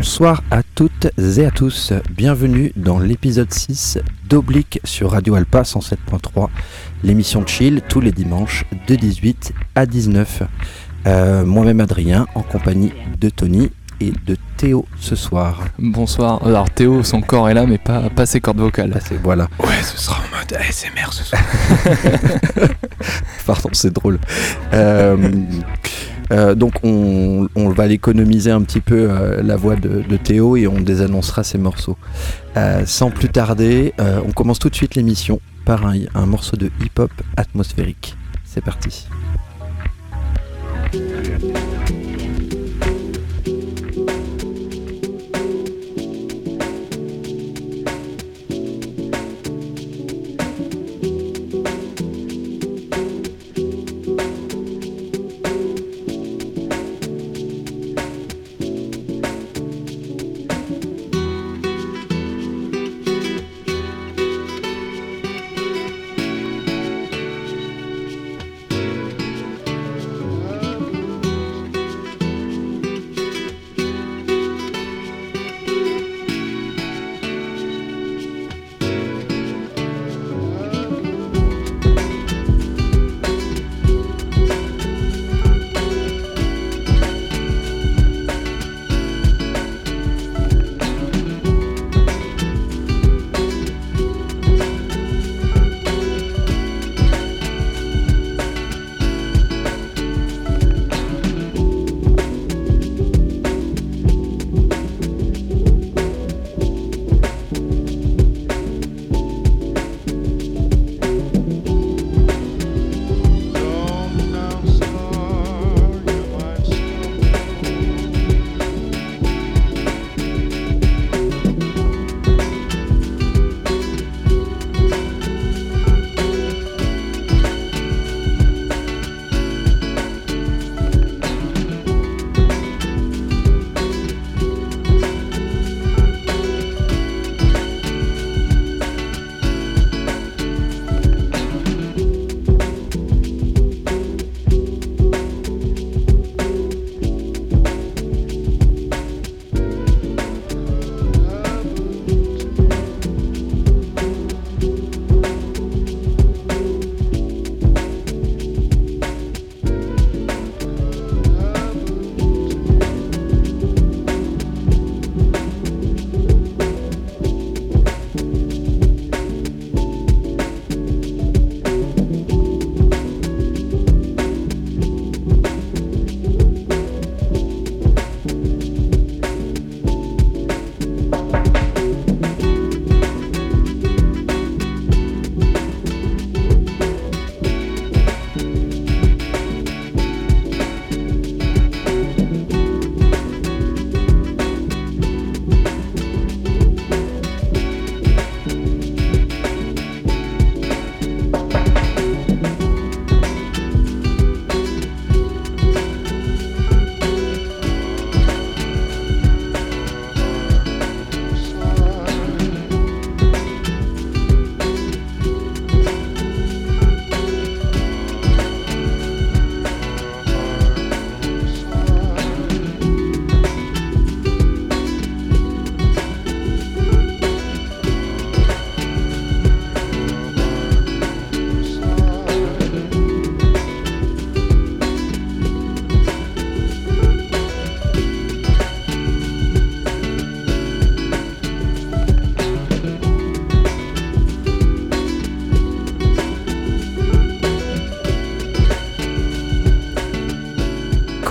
Bonsoir à toutes et à tous, bienvenue dans l'épisode 6 d'Oblique sur Radio Alpa 107.3, l'émission de chill tous les dimanches de 18 à 19. Euh, moi-même Adrien en compagnie de Tony et de Théo ce soir. Bonsoir. Alors Théo, son corps est là, mais pas, pas ses cordes vocales. voilà. Ouais, ce sera en mode ASMR ce soir. Pardon, c'est drôle. Euh, euh, donc on, va l'économiser un petit peu euh, la voix de, Théo et on désannoncera ses morceaux. sans plus tarder, on commence tout de suite l'émission par un morceau de hip-hop atmosphérique. C'est parti.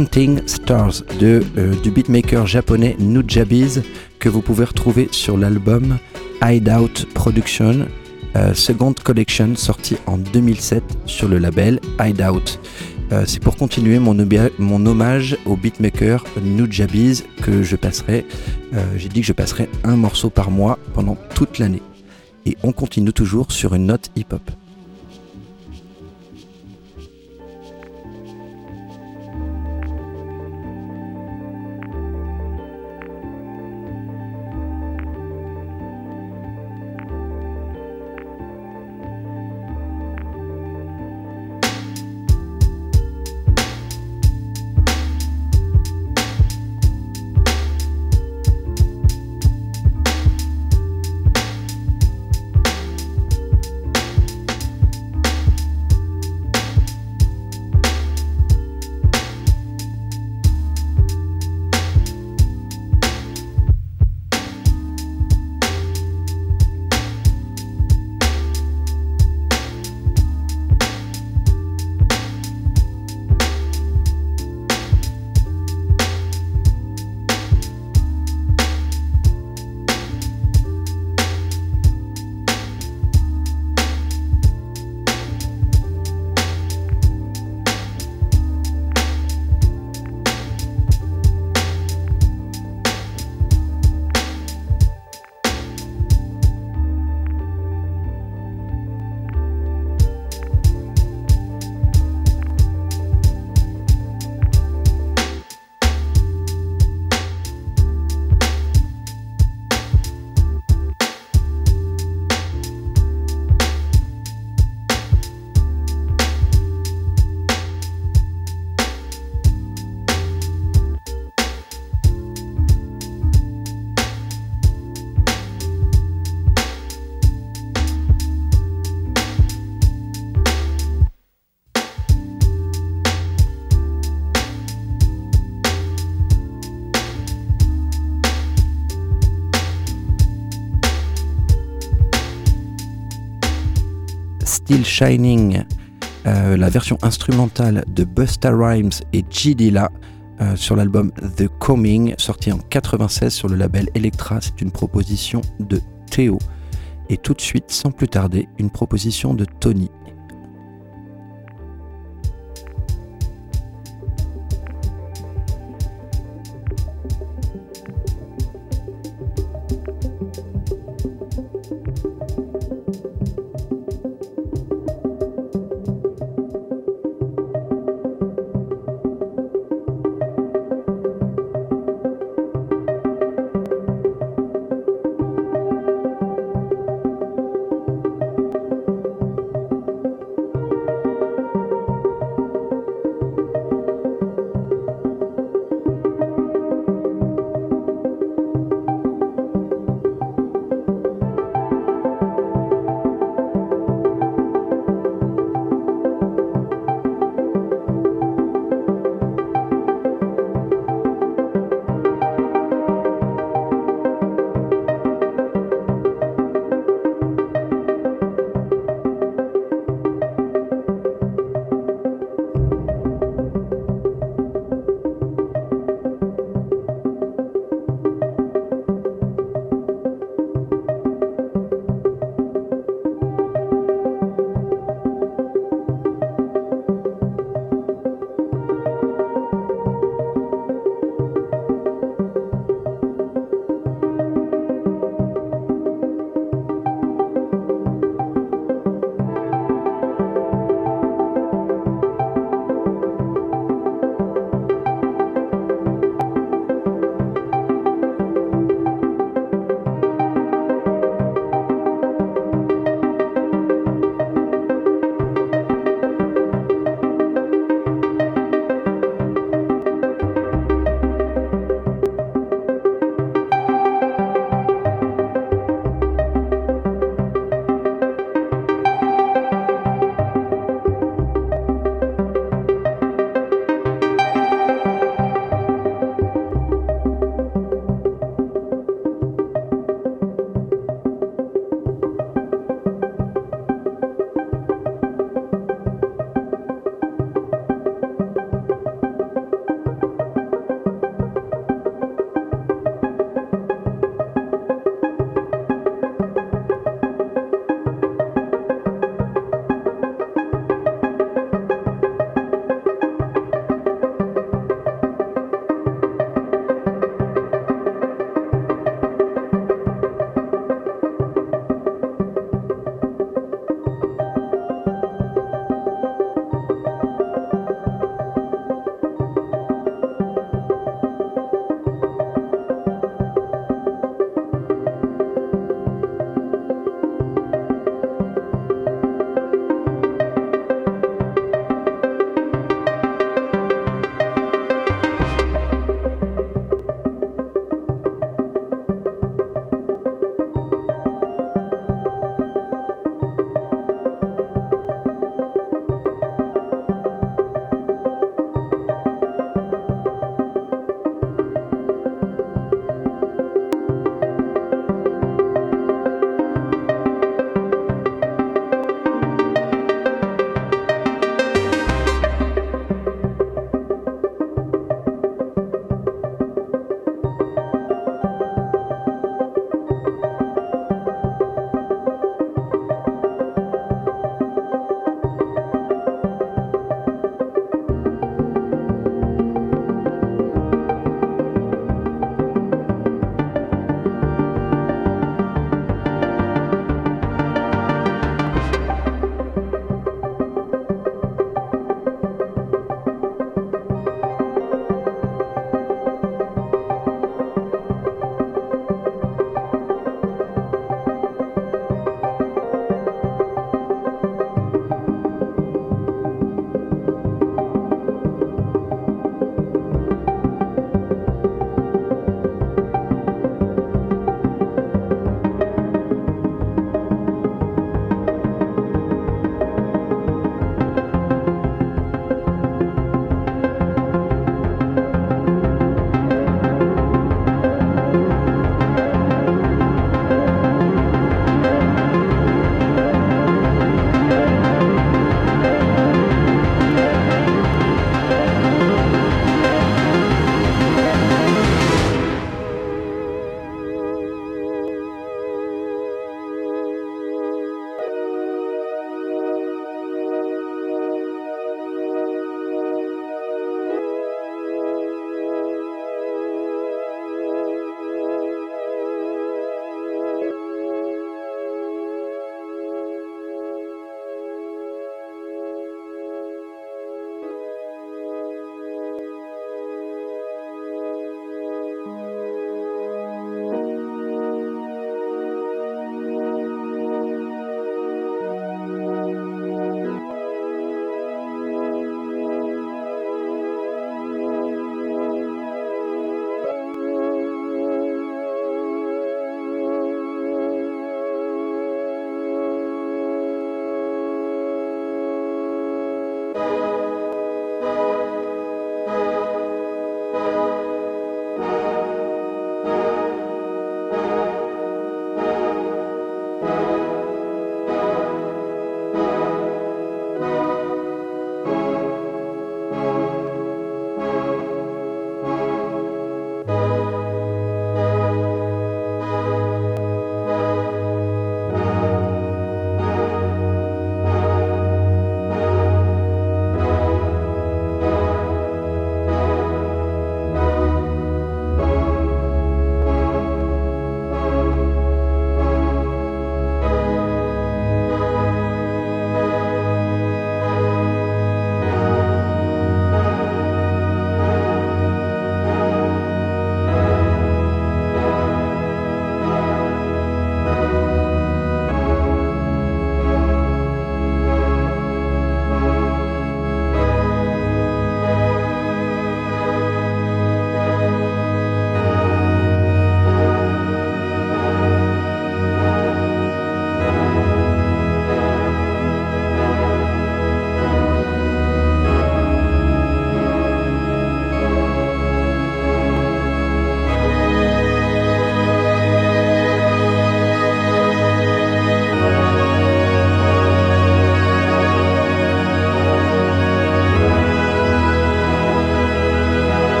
Counting Stars euh, du beatmaker japonais Nujabiz que vous pouvez retrouver sur l'album Hideout Production euh, Second Collection sorti en 2007 sur le label Hideout. Euh, c'est pour continuer mon, mon, hommage au beatmaker Nujabiz que je passerai. J'ai dit que je passerai un morceau par mois pendant toute l'année. Et on continue toujours sur une note hip-hop. Still Shining, euh, la version instrumentale de Busta Rhymes et G Dilla euh, sur l'album The Coming, sorti en 96 sur le label Electra. C'est une proposition de Théo. Et tout de suite, sans plus tarder, une proposition de Tony.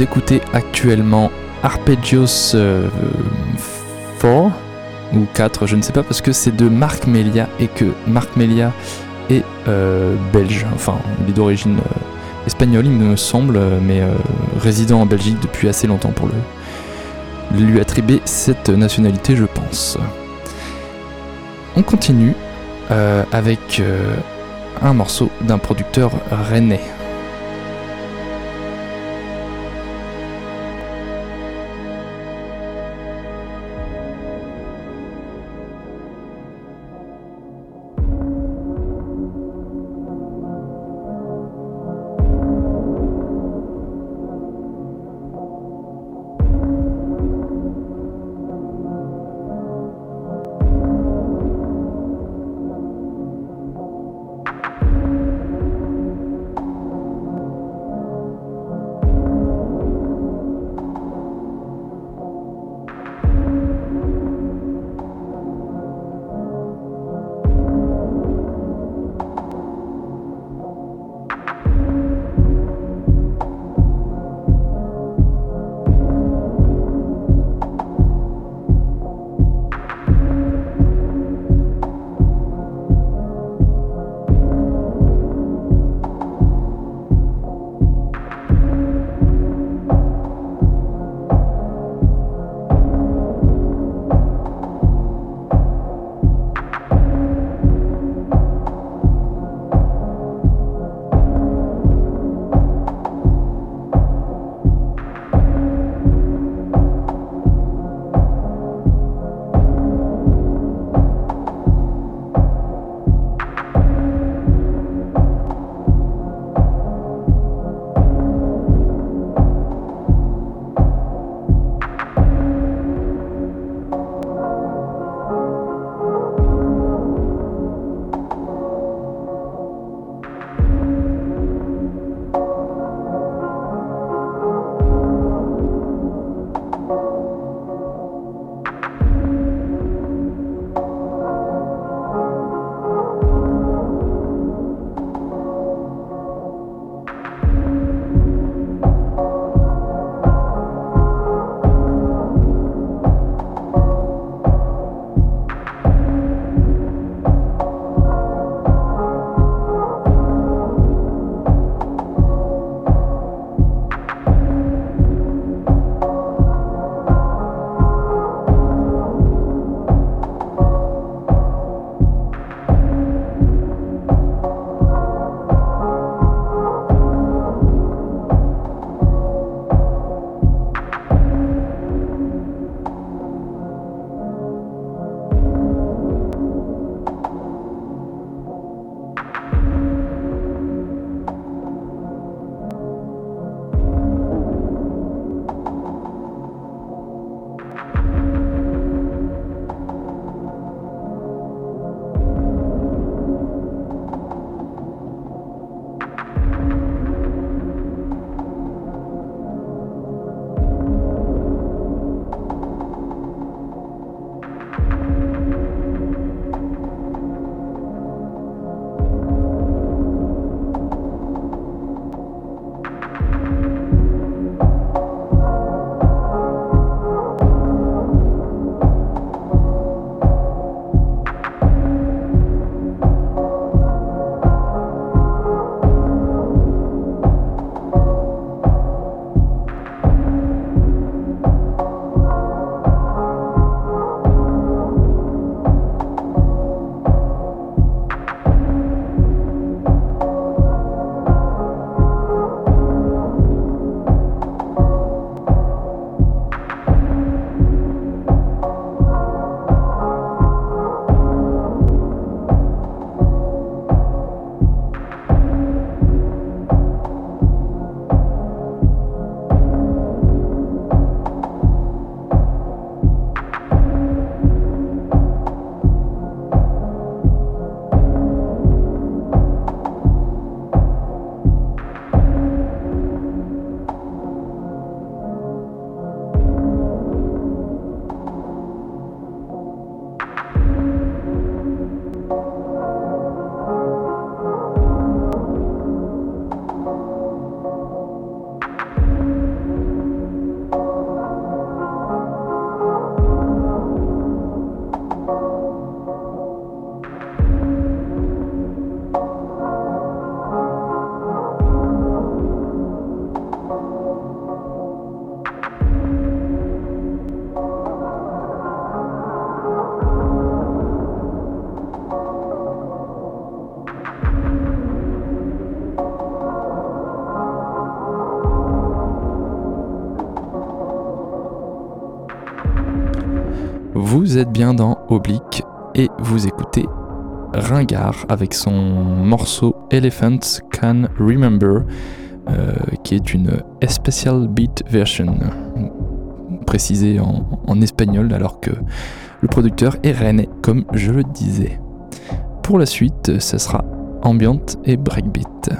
Écoutez actuellement Arpeggios euh, 4 ou 4, je ne sais pas, parce que c'est de Marc Melia et que Marc Melia est euh, belge, enfin il est d'origine euh, espagnole il me semble, euh, mais euh, résident en Belgique depuis assez longtemps pour le, lui attribuer cette nationalité je pense. On continue euh, avec euh, un morceau d'un producteur rennais. Bien dans Oblique et vous écoutez Ringard avec son morceau Elephants Can Remember, euh, qui est une special beat version, précisée en, espagnol, alors que le producteur est rennais, comme je le disais. Pour la suite, ce sera ambient et breakbeat.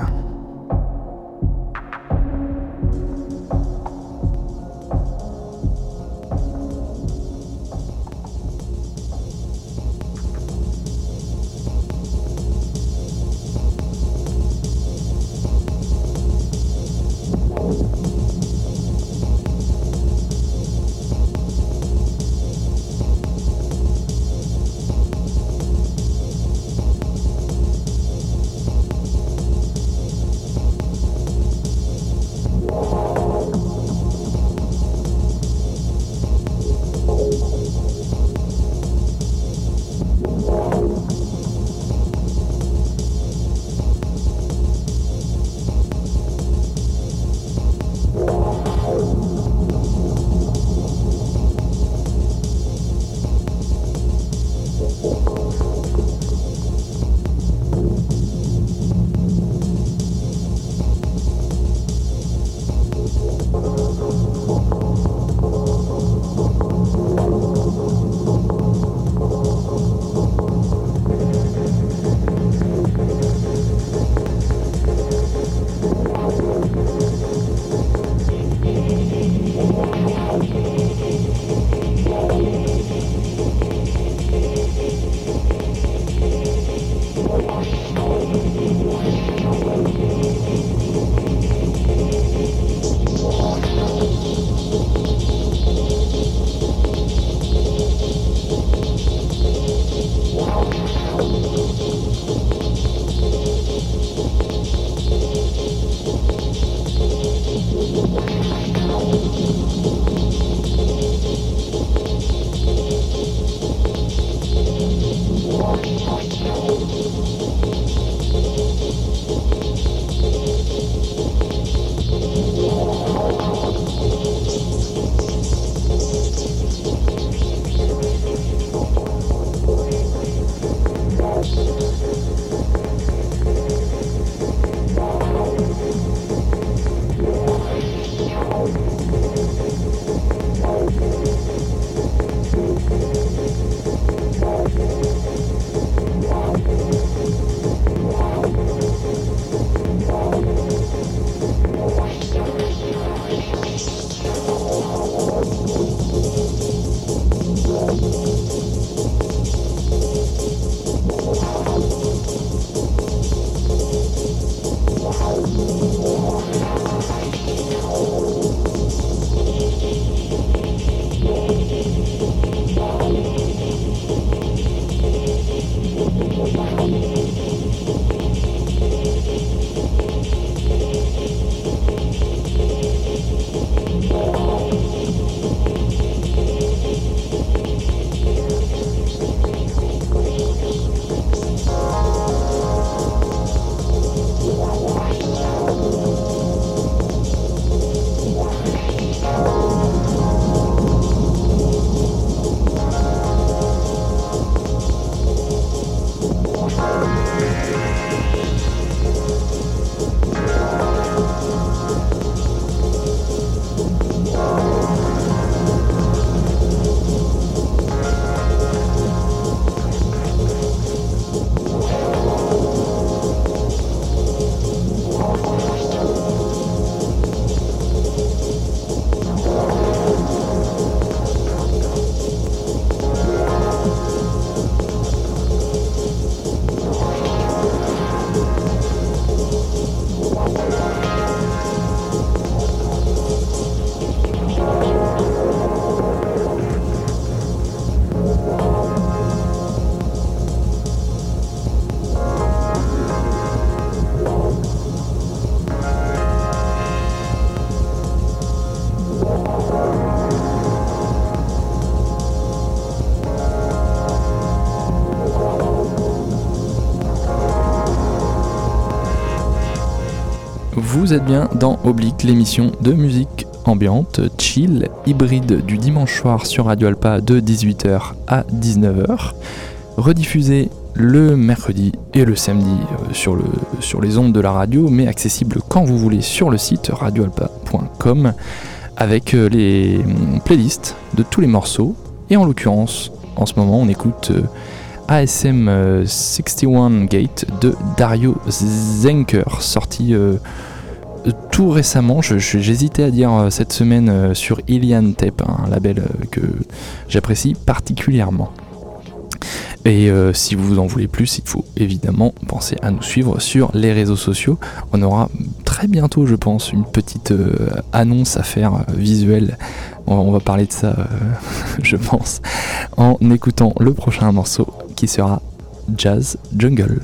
Vous êtes bien dans Oblique, l'émission de musique ambiante, chill, hybride du dimanche soir sur Radio Alpa de 18h à 19h, rediffusée le mercredi et le samedi euh, sur, sur les ondes de la radio, mais accessible quand vous voulez sur le site radioalpa.com avec euh, les hum, playlists de tous les morceaux. Et en l'occurrence, en ce moment, on écoute euh, ASM 61 Gate de Dario Zenker, sorti tout récemment. J'hésitais à dire cette semaine sur Ilian Tape, un label que j'apprécie particulièrement. Et euh, si vous en voulez plus, il faut évidemment penser à nous suivre sur les réseaux sociaux. On aura très bientôt, je pense, une petite euh, annonce à faire euh, visuelle. On, va parler de ça, je pense, en écoutant le prochain morceau qui sera Jazz Jungle.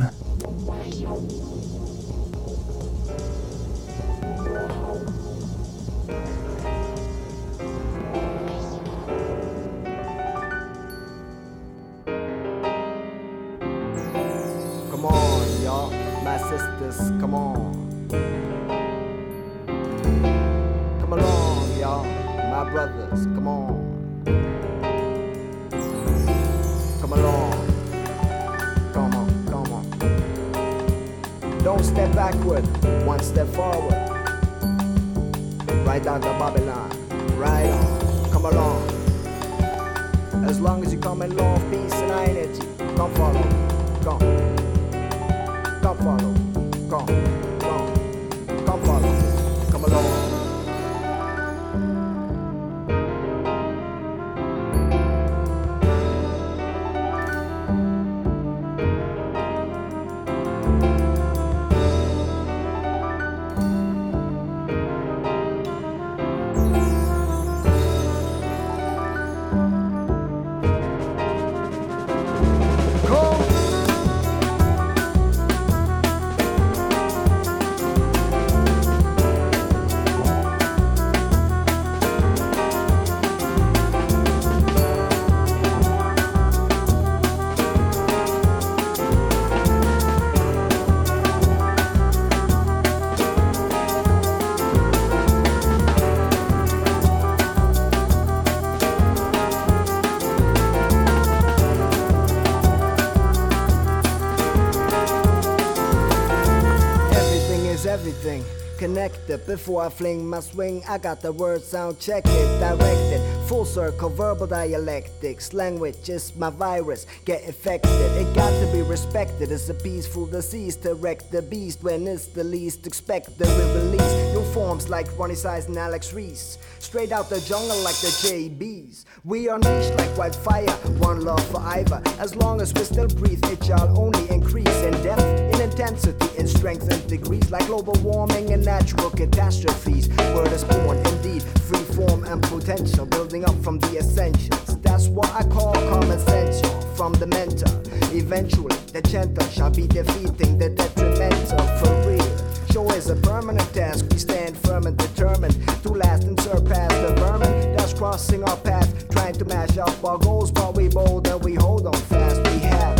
Before I fling my swing, I got the word sound check it, directed. Full circle, verbal dialectics. Language is my virus, get infected. It got to be respected. It's a peaceful disease to wreck the beast when it's the least expected. We release new forms like Ronnie Size and Alex Reese. Straight out the jungle like the JBs. We unleash like wildfire, one love for Ivor. As long as we still breathe, it shall only increase in depth, intensity, in strength and degrees, like global warming and natural catastrophes. Word is born, indeed, free form and potential, building up from the essentials. That's what I call common sense, from the mentor. Eventually, the gentle shall be defeating the detrimental for real. Show is a permanent task. We stand firm and determined to last and surpass the vermin that's crossing our path, trying to mash up our goals. But we bold and we hold on fast. We have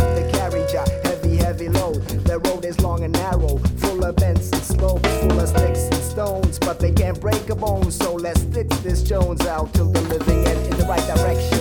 heavy, load. The road is long and narrow, full of bends and slopes, full of sticks and stones. But they can't break a bone, so let's stitch this Jones out till the living end in the right direction.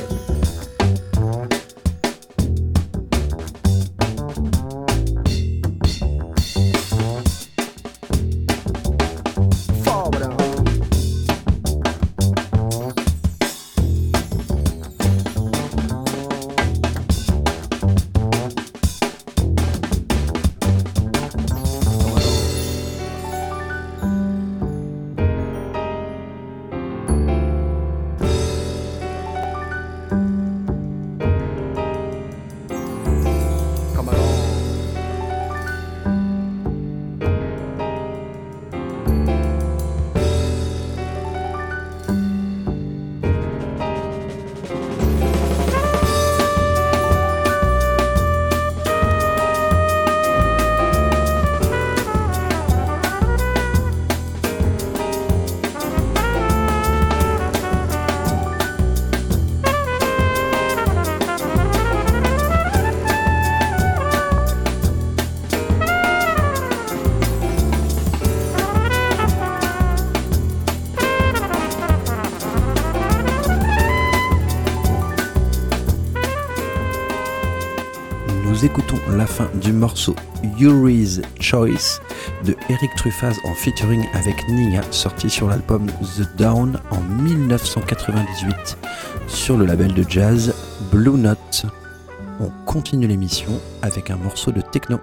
Morceau Yuri's Choice de Eric Truffaz en featuring avec Nia, sorti sur l'album The Down en 1998 sur le label de jazz Blue Note. On continue l'émission avec un morceau de techno.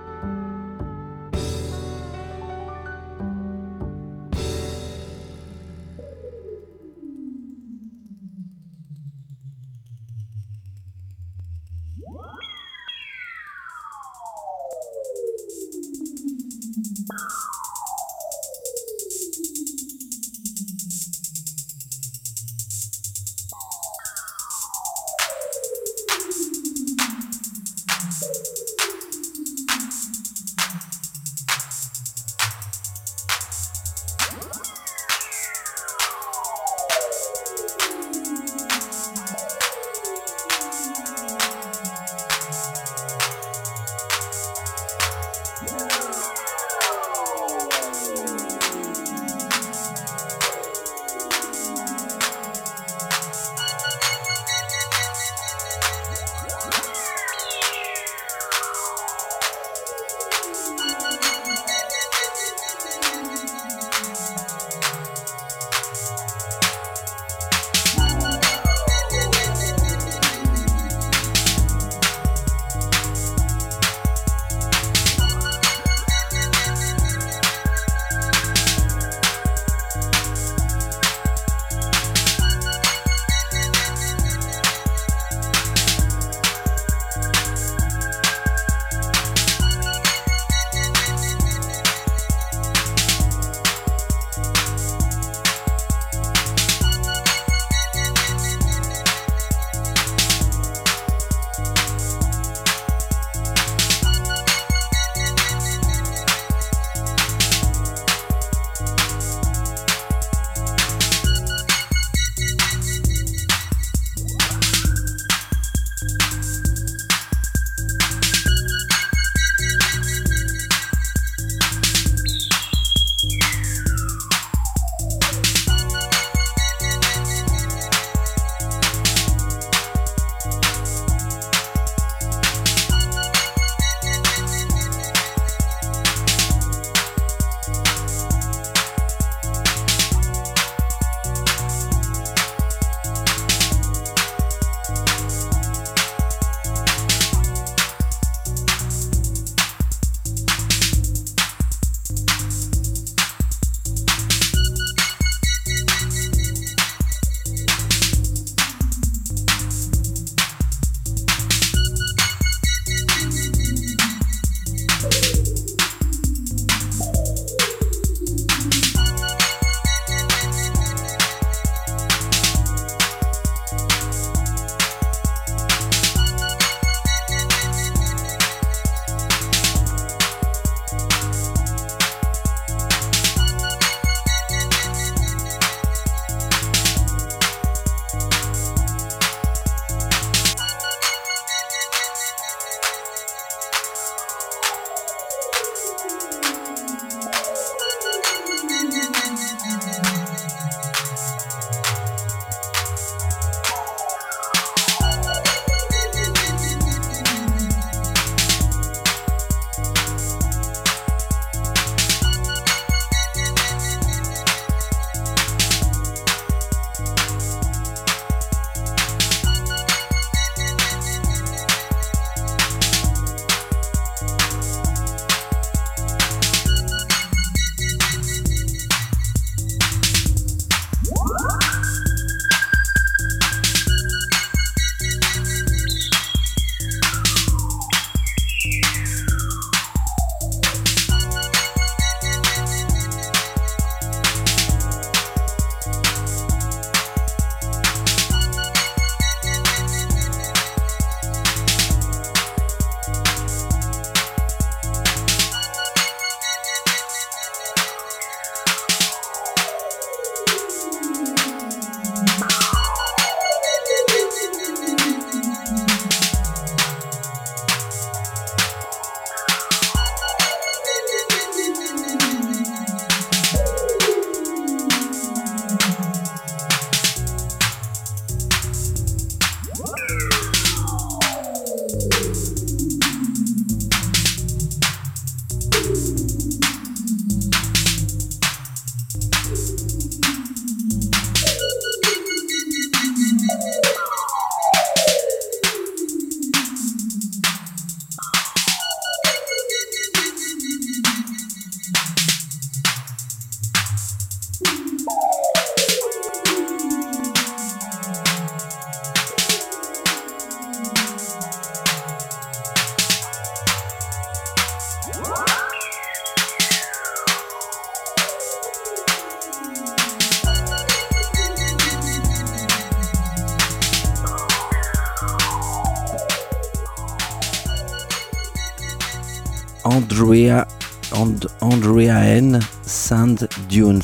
Andrea, And- Andrea N. Sand Dunes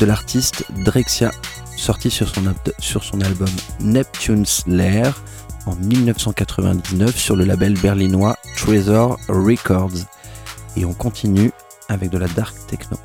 de l'artiste Drexia, sorti sur son, sur son album Neptune's Lair en 1999 sur le label berlinois Treasure Records. Et on continue avec de la dark techno.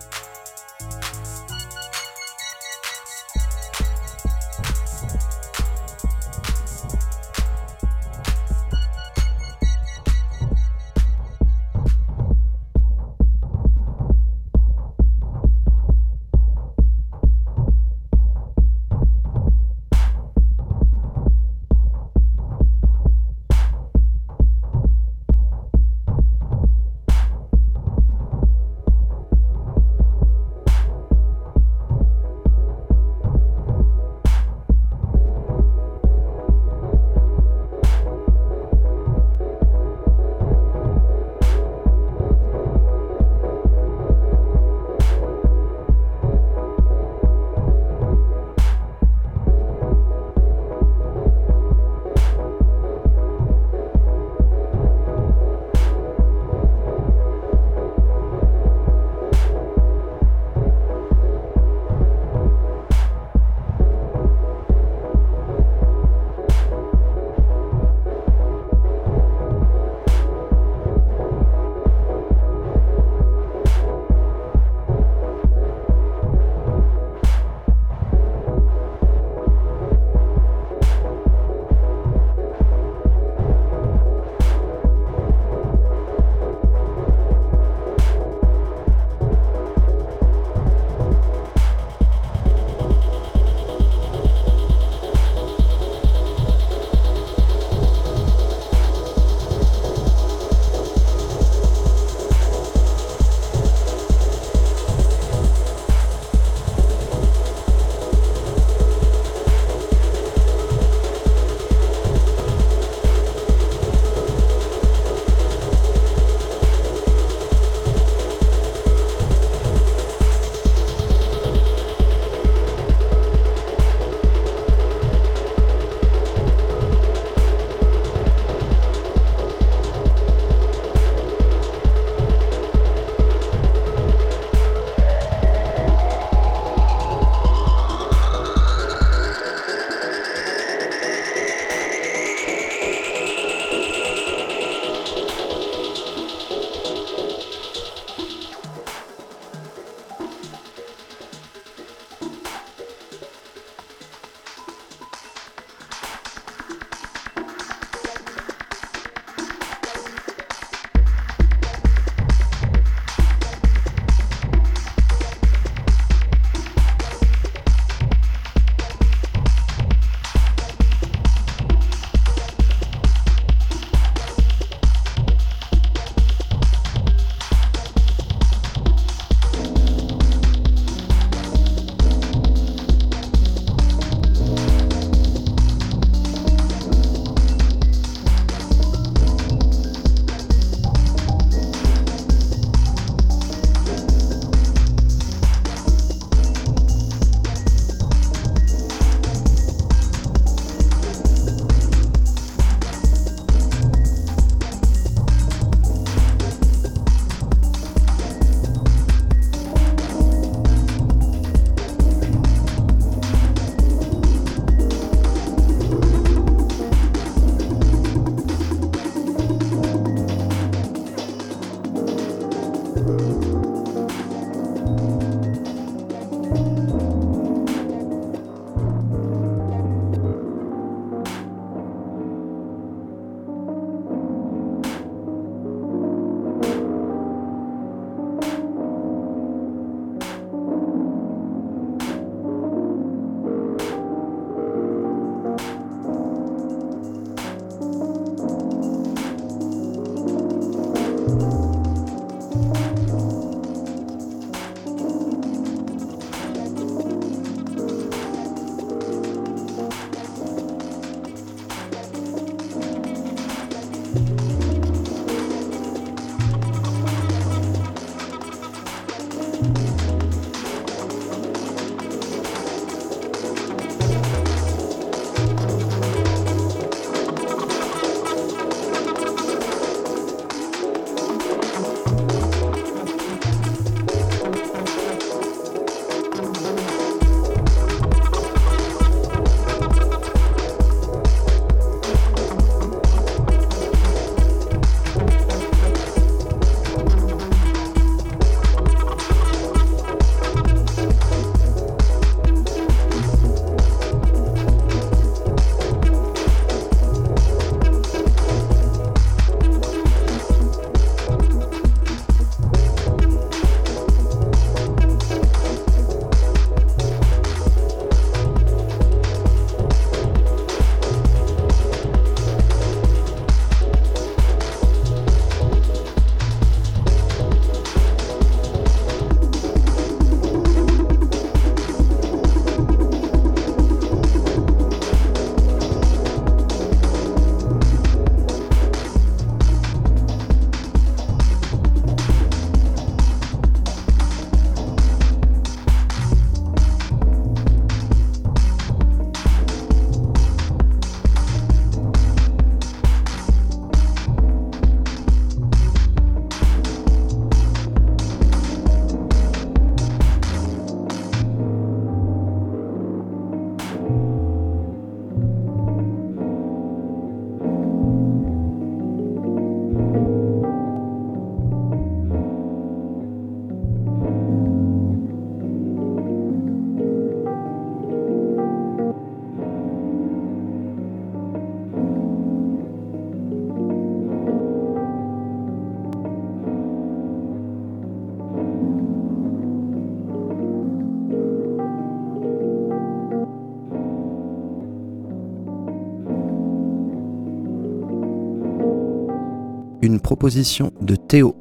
Une proposition de Théo,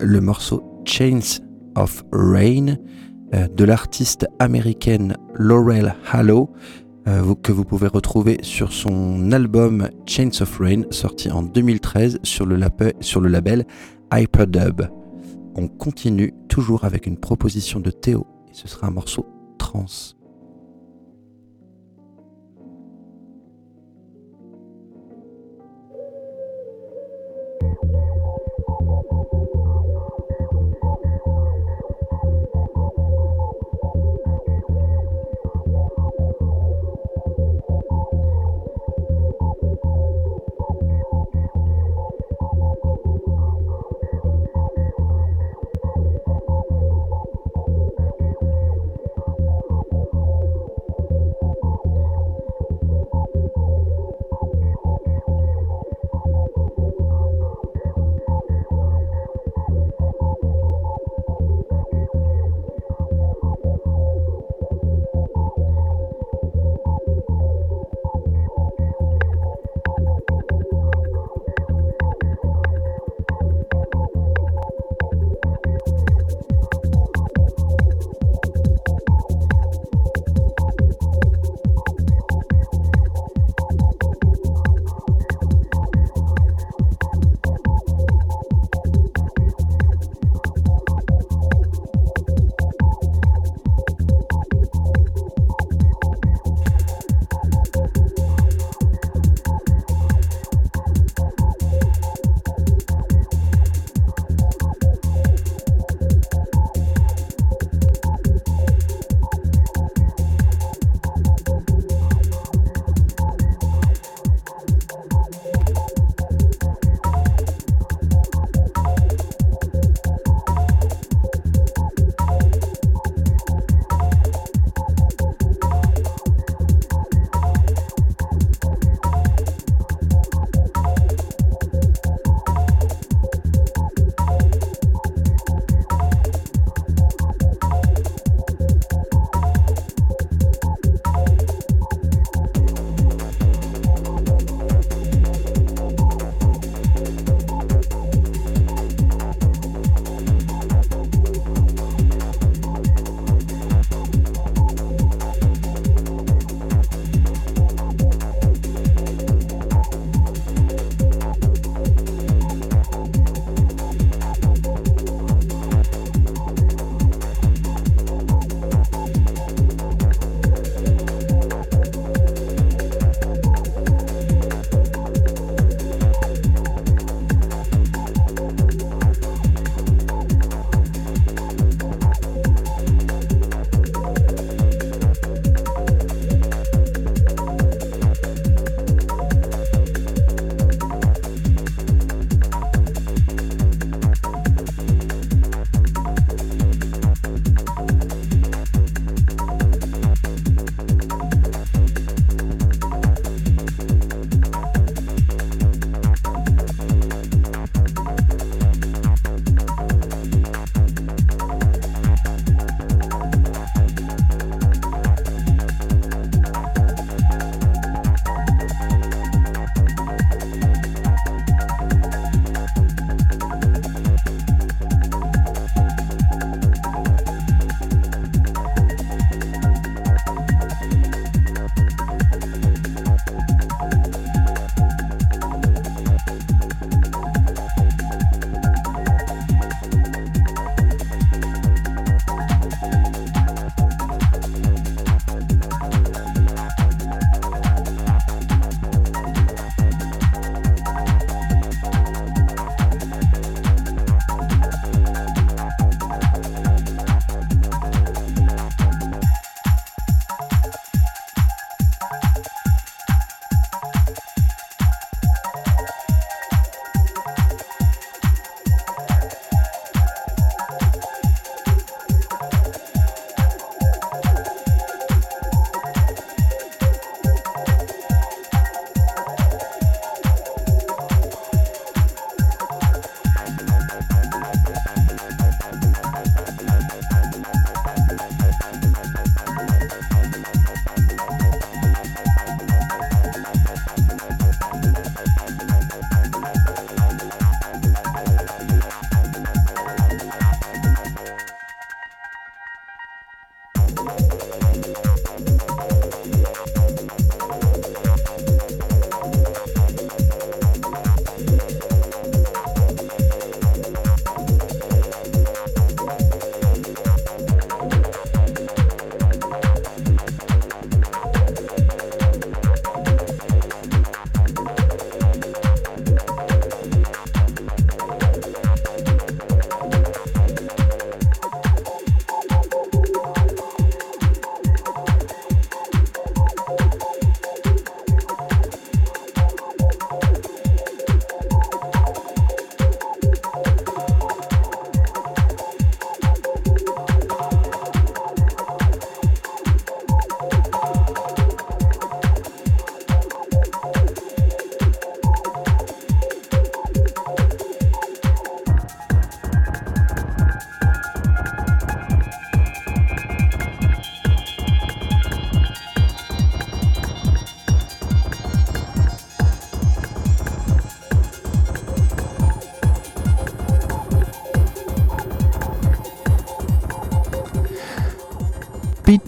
le morceau Chains of Rain euh, de l'artiste américaine Laurel Hallow, euh, que vous pouvez retrouver sur son album Chains of Rain, sorti en 2013 sur le, label Hyperdub. On continue toujours avec une proposition de Théo, et ce sera un morceau trans.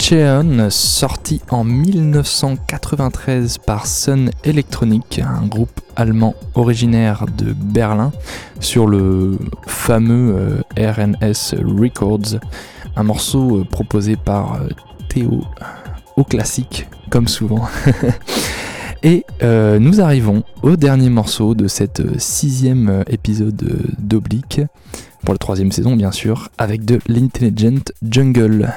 Cheon, sorti en 1993 par Sun Electronic, un groupe allemand originaire de Berlin, sur le fameux euh, RNS Records, un morceau euh, proposé par euh, Théo au classique, comme souvent. Et nous arrivons au dernier morceau de cette sixième épisode d'Oblique, pour la troisième saison bien sûr, avec de l'Intelligent Jungle.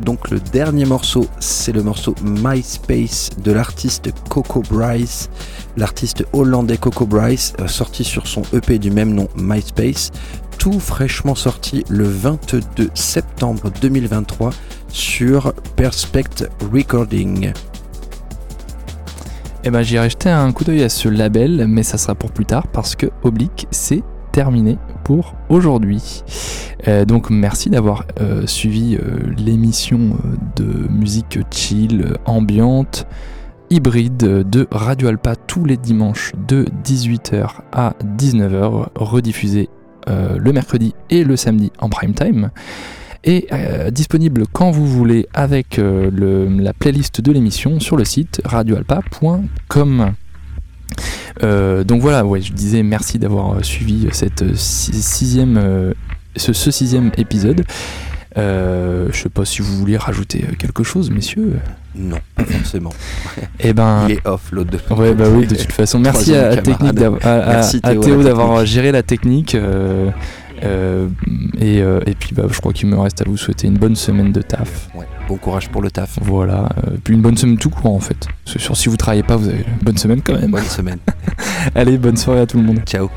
Le dernier morceau, c'est le morceau MySpace de l'artiste Coco Bryce, l'artiste hollandais Coco Bryce, euh, sorti sur son EP du même nom MySpace, tout fraîchement sorti le 22 septembre 2023 sur Perspect Recording. eh ben, j'irai jeter un coup d'œil à ce label, mais ça sera pour plus tard parce que Oblique, c'est terminé pour aujourd'hui. Euh, donc merci d'avoir euh, suivi euh, l'émission de musique chill, ambiante, hybride de Radio Alpa tous les dimanches de 18h à 19h, rediffusée le mercredi et le samedi en prime time. Et disponible quand vous voulez avec la playlist de l'émission sur le site radioalpa.com. Donc voilà, je disais merci d'avoir suivi cette euh, sixième, ce, sixième épisode. je sais pas si vous vouliez rajouter quelque chose, messieurs. Non, forcément. Et eh ben, il est off l'autre. De... Ouais, bah oui, de toute façon. Merci à, technique à, Théo d'avoir géré la technique. Euh, et, euh, et puis bah, je crois qu'il me reste à vous souhaiter une bonne semaine de taf. Ouais, bon courage pour le taf. Voilà, euh, puis une bonne semaine tout court en fait. Parce que si vous travaillez pas, vous avez une bonne semaine quand même. Bonne semaine. Allez, bonne soirée à tout le monde. Ciao.